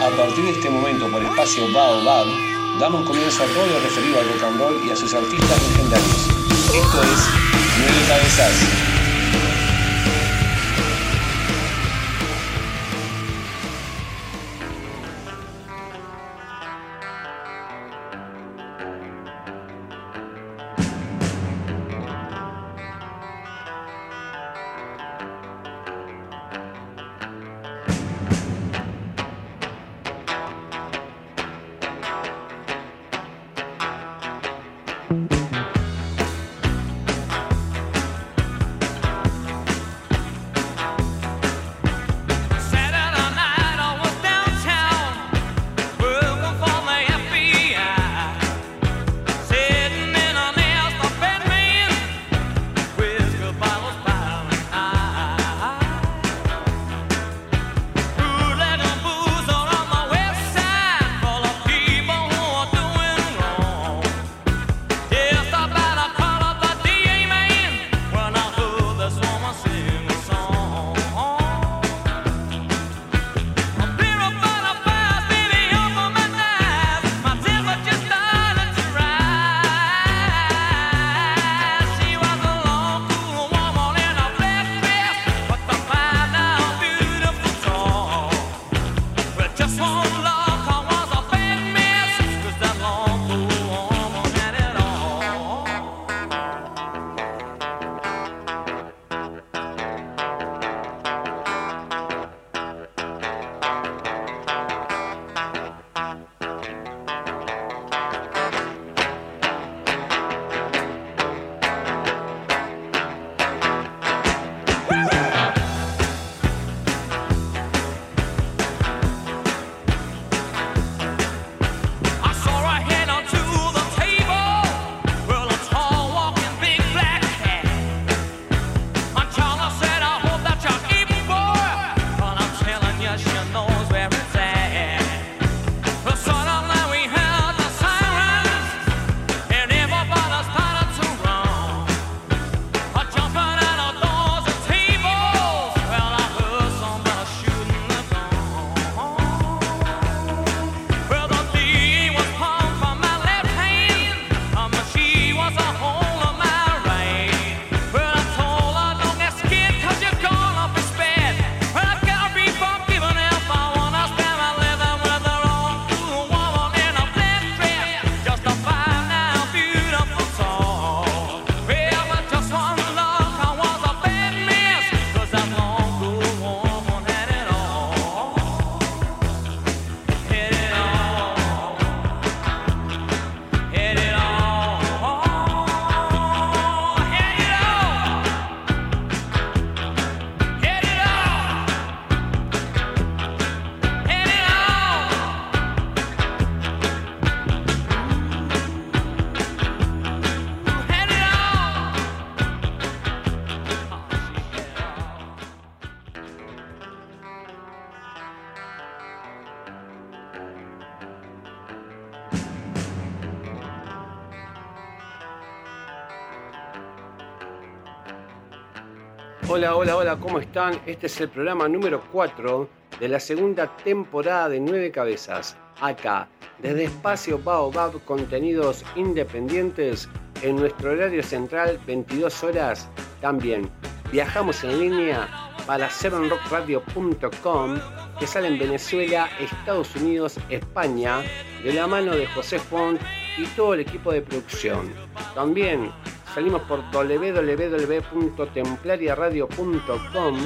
A partir de este momento, por espacio Baobab, damos comienzo a todo lo referido al rock and roll y a sus artistas legendarios. Esto es Nueve Cabezas. Hola, hola, hola, ¿cómo están? Este es el programa número 4 de la segunda temporada de Nueve Cabezas. Acá, desde Espacio Baobab, contenidos independientes en nuestro horario central, 22 horas. También viajamos en línea para 7rockradio.com que sale en Venezuela, Estados Unidos, España, de la mano de José Font y todo el equipo de producción. También Salimos por www.templariaradio.com,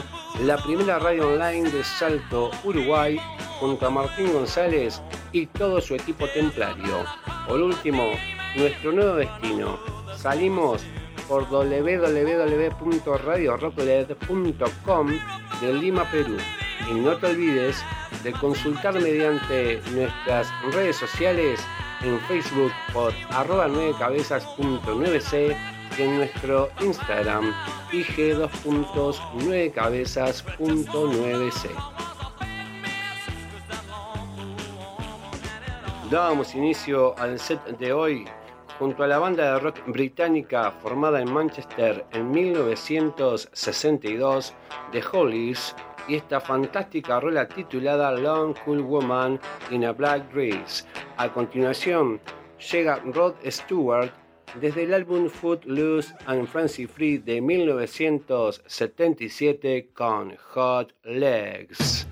la primera radio online de Salto, Uruguay, junto a Martín González y todo su equipo templario. Por último, nuestro nuevo destino. Salimos por www.radiorocklet.com de Lima, Perú. Y no te olvides de consultar mediante nuestras redes sociales en Facebook por arroba 9cabezas.9c en nuestro Instagram ig2.9cabezas.9c. Dábamos inicio al set de hoy junto a la banda de rock británica formada en Manchester en 1962, The Hollies, y esta fantástica rola titulada Long Cool Woman in a Black Dress. A continuación llega Rod Stewart desde el álbum Footloose and Fancy Free de 1977 con Hot Legs.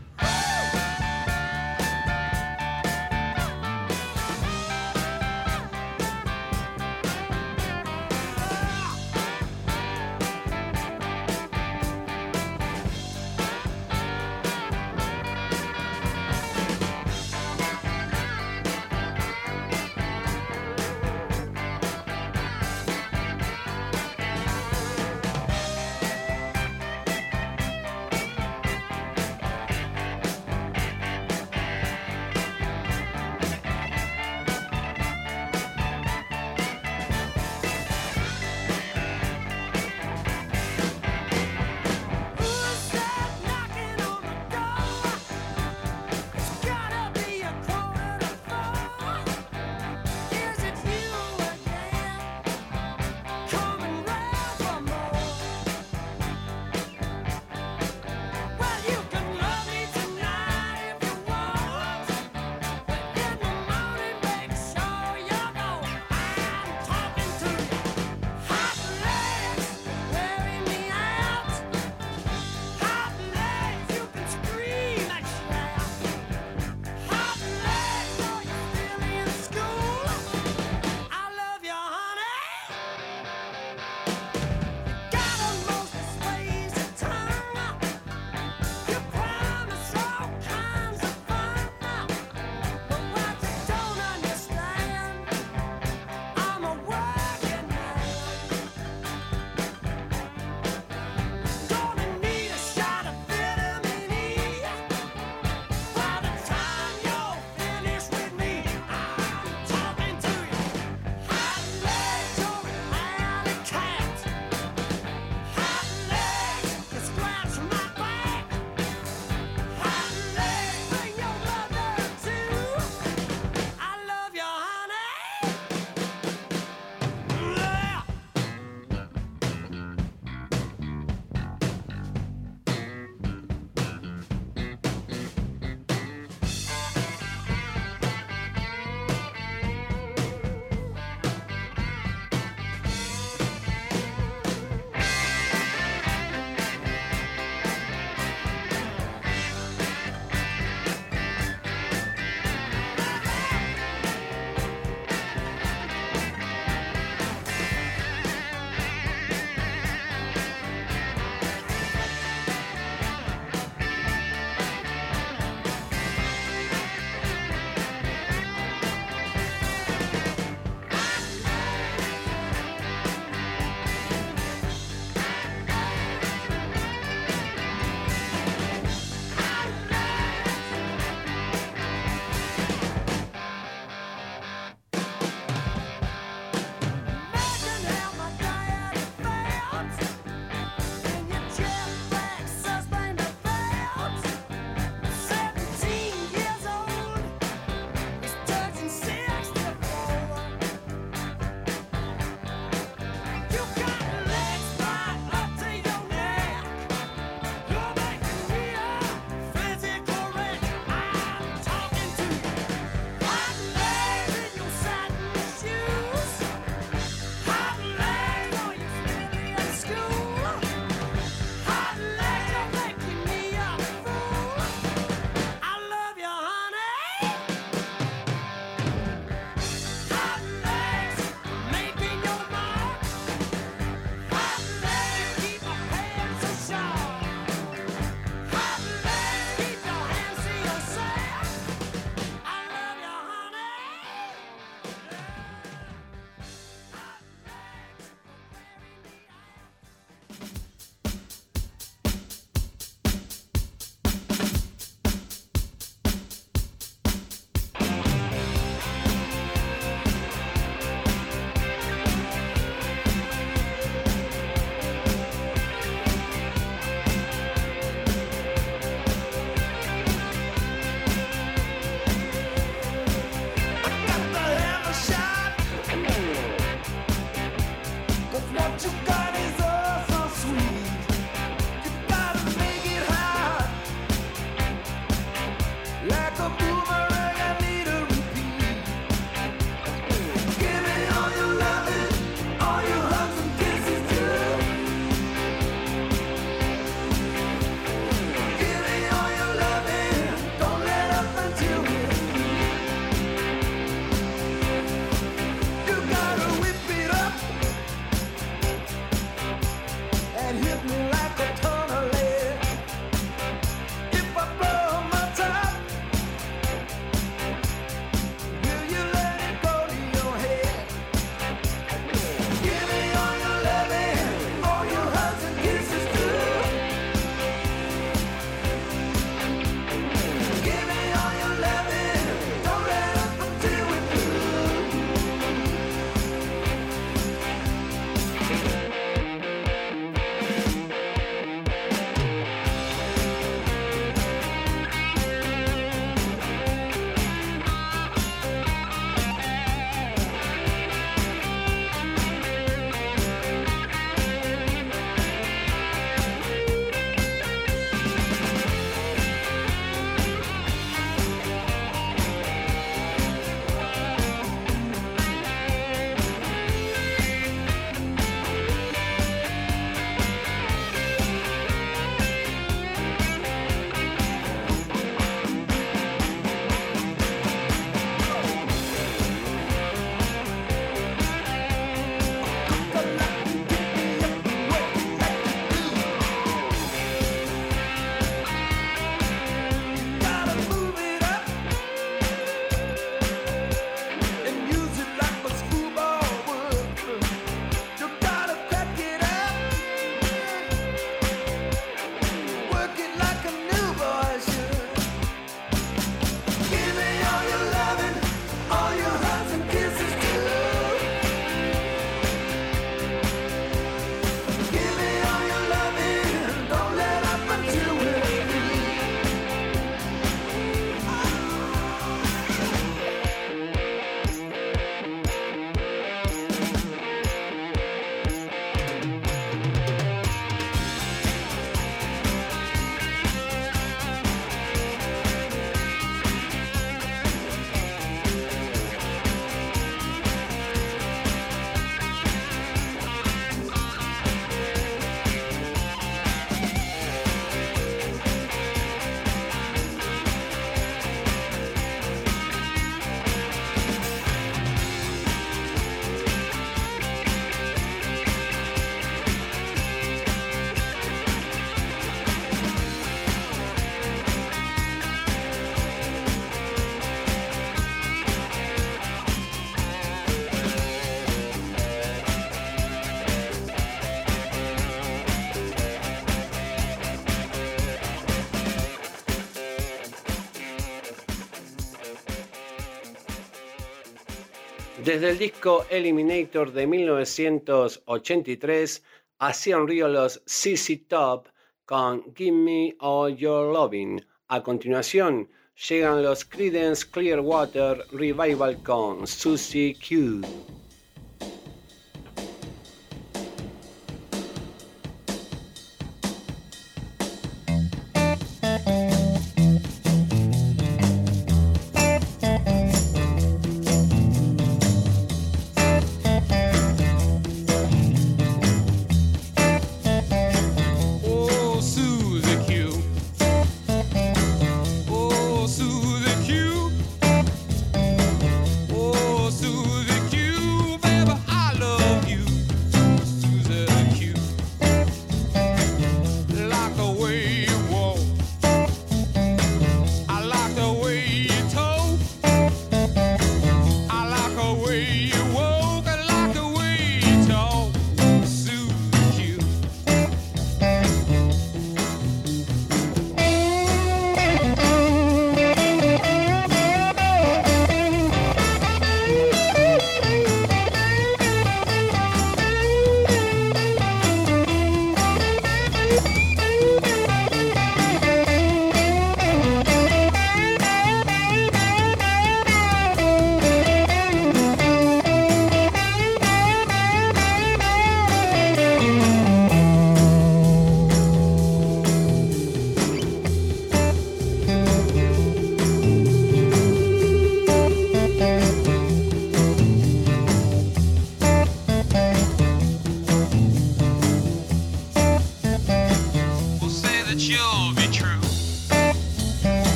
Desde el disco Eliminator de 1983 hacían río los CC Top con Give Me All Your Loving. A continuación llegan los Creedence Clearwater Revival con Susie Q.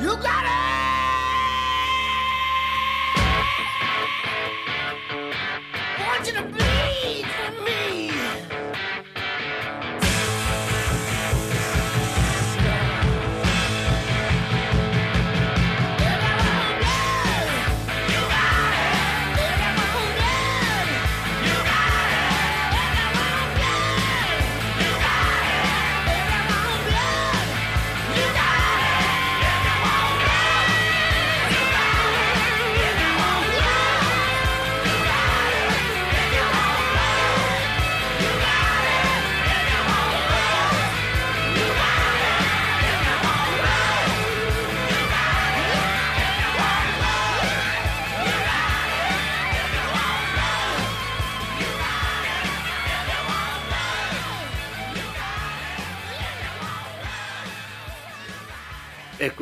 You got it!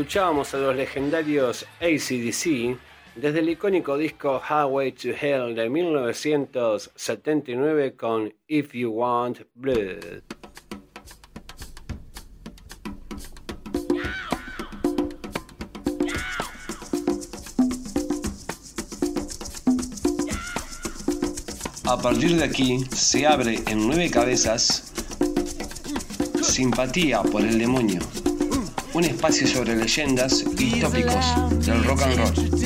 Escuchábamos a los legendarios ACDC desde el icónico disco Highway to Hell de 1979 con If You Want Blood. A partir de aquí se abre en nueve cabezas Simpatía por el demonio, un espacio sobre leyendas y tópicos del rock and roll.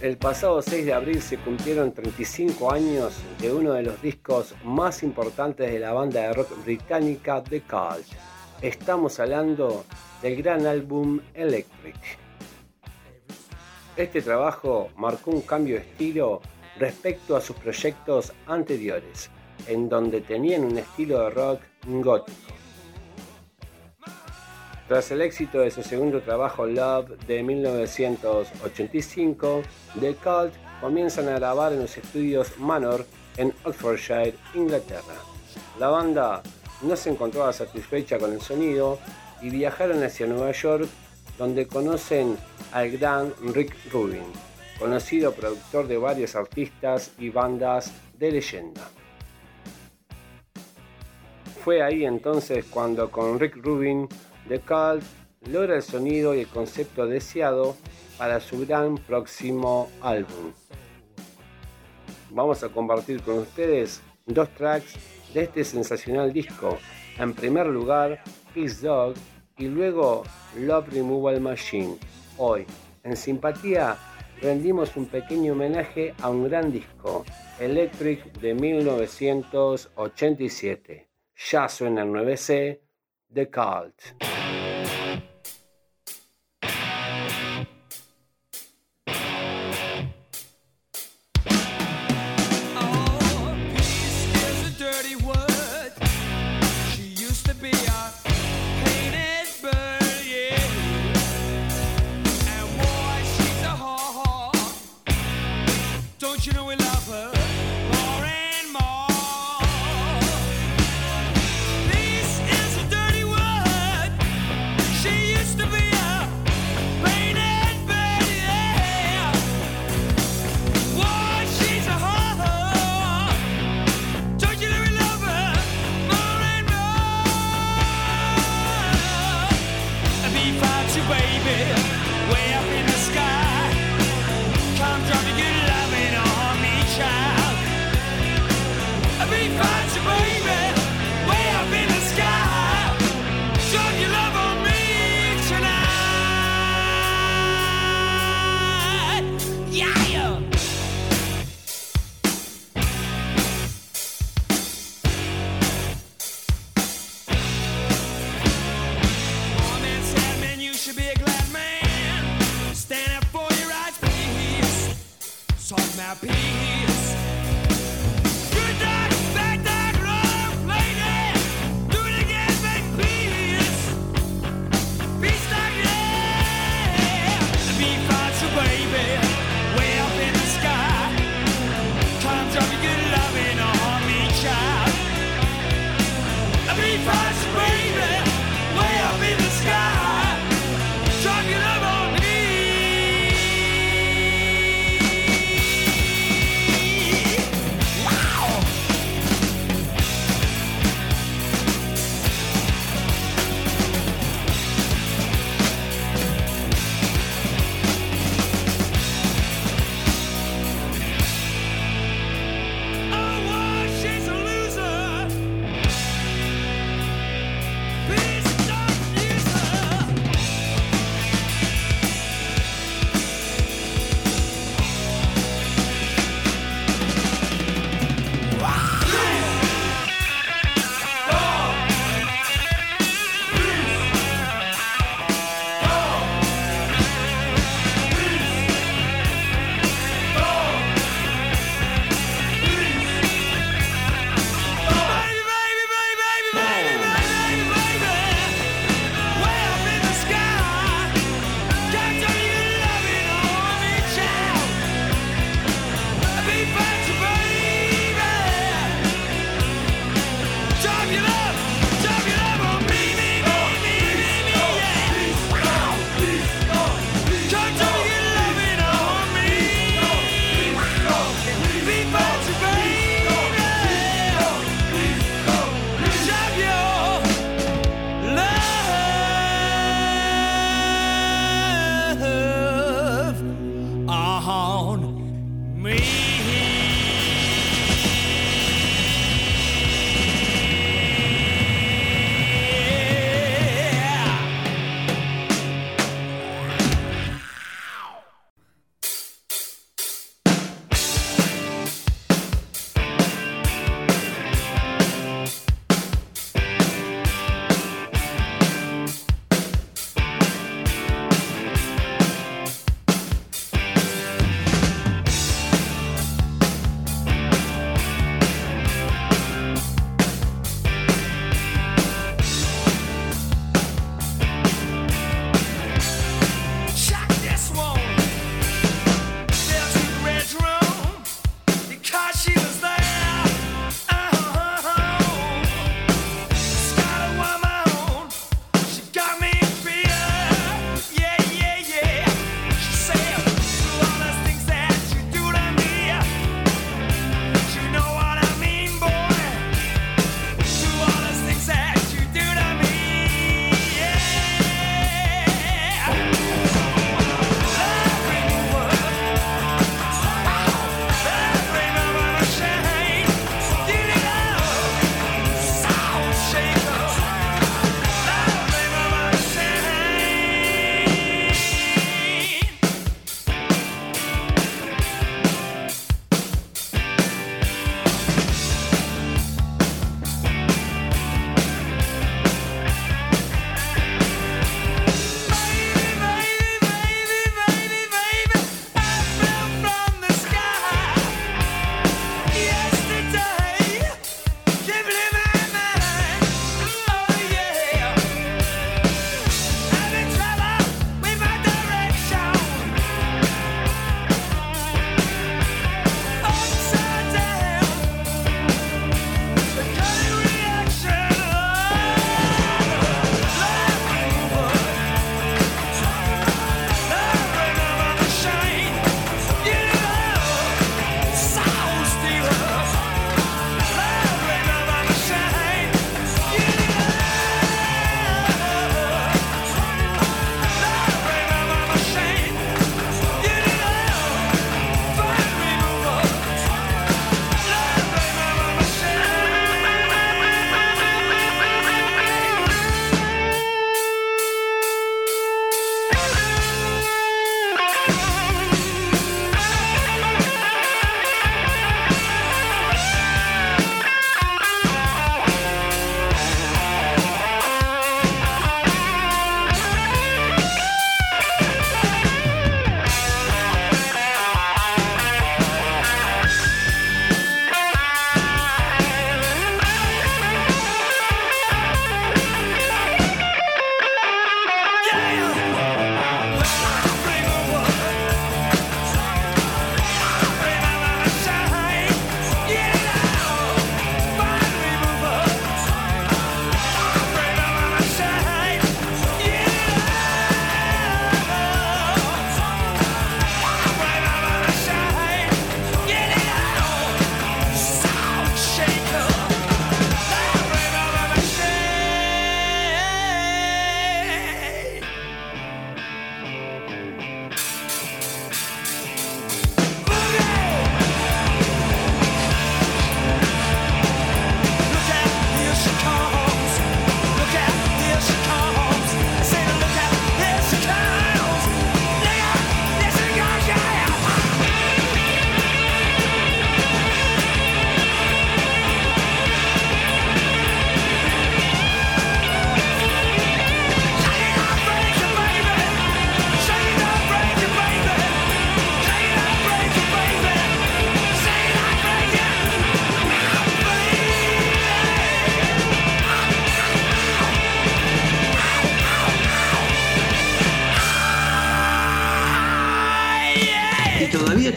El pasado 6 de abril se cumplieron 35 años de uno de los discos más importantes de la banda de rock británica The Cult. Estamos hablando del gran álbum Electric. Este trabajo marcó un cambio de estilo respecto a sus proyectos anteriores, en donde tenían un estilo de rock gótico. Tras el éxito de su segundo trabajo Love de 1985, The Cult comienzan a grabar en los estudios Manor en Oxfordshire, Inglaterra. La banda no se encontraba satisfecha con el sonido y viajaron hacia Nueva York donde conocen al gran Rick Rubin, conocido productor de varios artistas y bandas de leyenda. Fue ahí entonces cuando con Rick Rubin The Cult logra el sonido y el concepto deseado para su gran próximo álbum. Vamos a compartir con ustedes dos tracks de este sensacional disco. En primer lugar, Peace Dog y luego Love Removal Machine. Hoy, en simpatía, rendimos un pequeño homenaje a un gran disco, Electric de 1987. Ya suena el 9C, The Cult.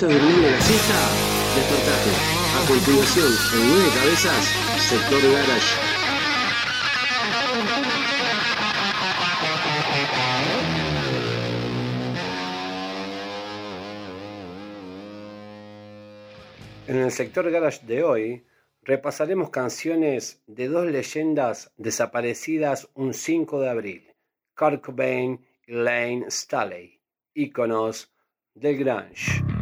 Estás durmiendo la siesta? Despertate. A continuación, en nueve cabezas, sector garage. En el sector garage de hoy repasaremos canciones de dos leyendas desaparecidas un 5 de abril, Kurt Cobain y Lane Staley, íconos del grunge.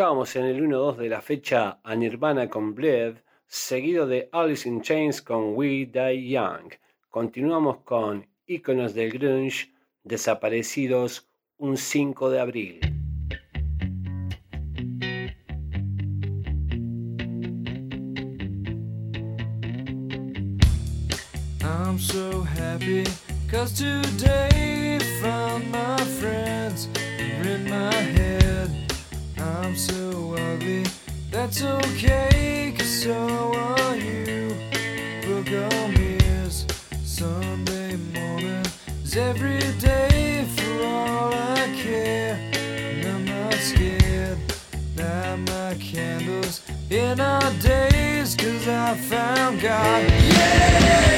Escuchábamos en el 1-2 de la fecha a Nirvana con Bled, seguido de Alice in Chains con We Die Young. Continuamos con Iconos del Grunge, desaparecidos un 5 de abril. I'm so happy cause today found my friends in my head. I'm so ugly, that's okay, cause so are you. Book on is Sunday morning, is every day for all I care. And I'm not scared, light my candles in our days, cause I found God. Yeah!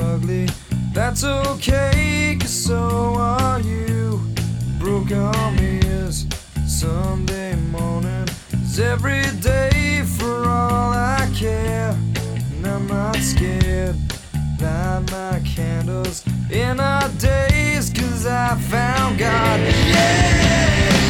ugly. That's okay, cause so are you. Broke arm is Sunday morning. Is every day for all I care. And I'm not scared. Light my candles in our days, cause I found God. Yeah!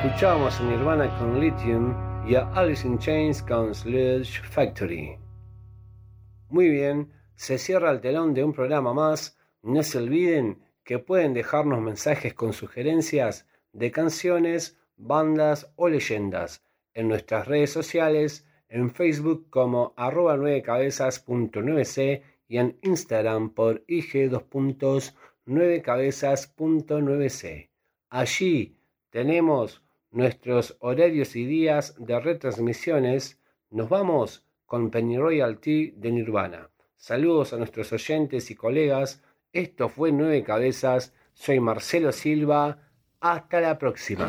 Escuchamos a Nirvana con Lithium y a Alice in Chains con Sledge Factory. Muy bien, se cierra el telón de un programa más. No se olviden que pueden dejarnos mensajes con sugerencias de canciones, bandas o leyendas en nuestras redes sociales, en Facebook como arroba 9cabezas.9c y en Instagram por ig2.9cabezas.9c. Allí tenemos nuestros horarios y días de retransmisiones. Nos vamos con Penny Royalty de Nirvana. Saludos a nuestros oyentes y colegas. Esto fue Nueve Cabezas. Soy Marcelo Silva. Hasta la próxima.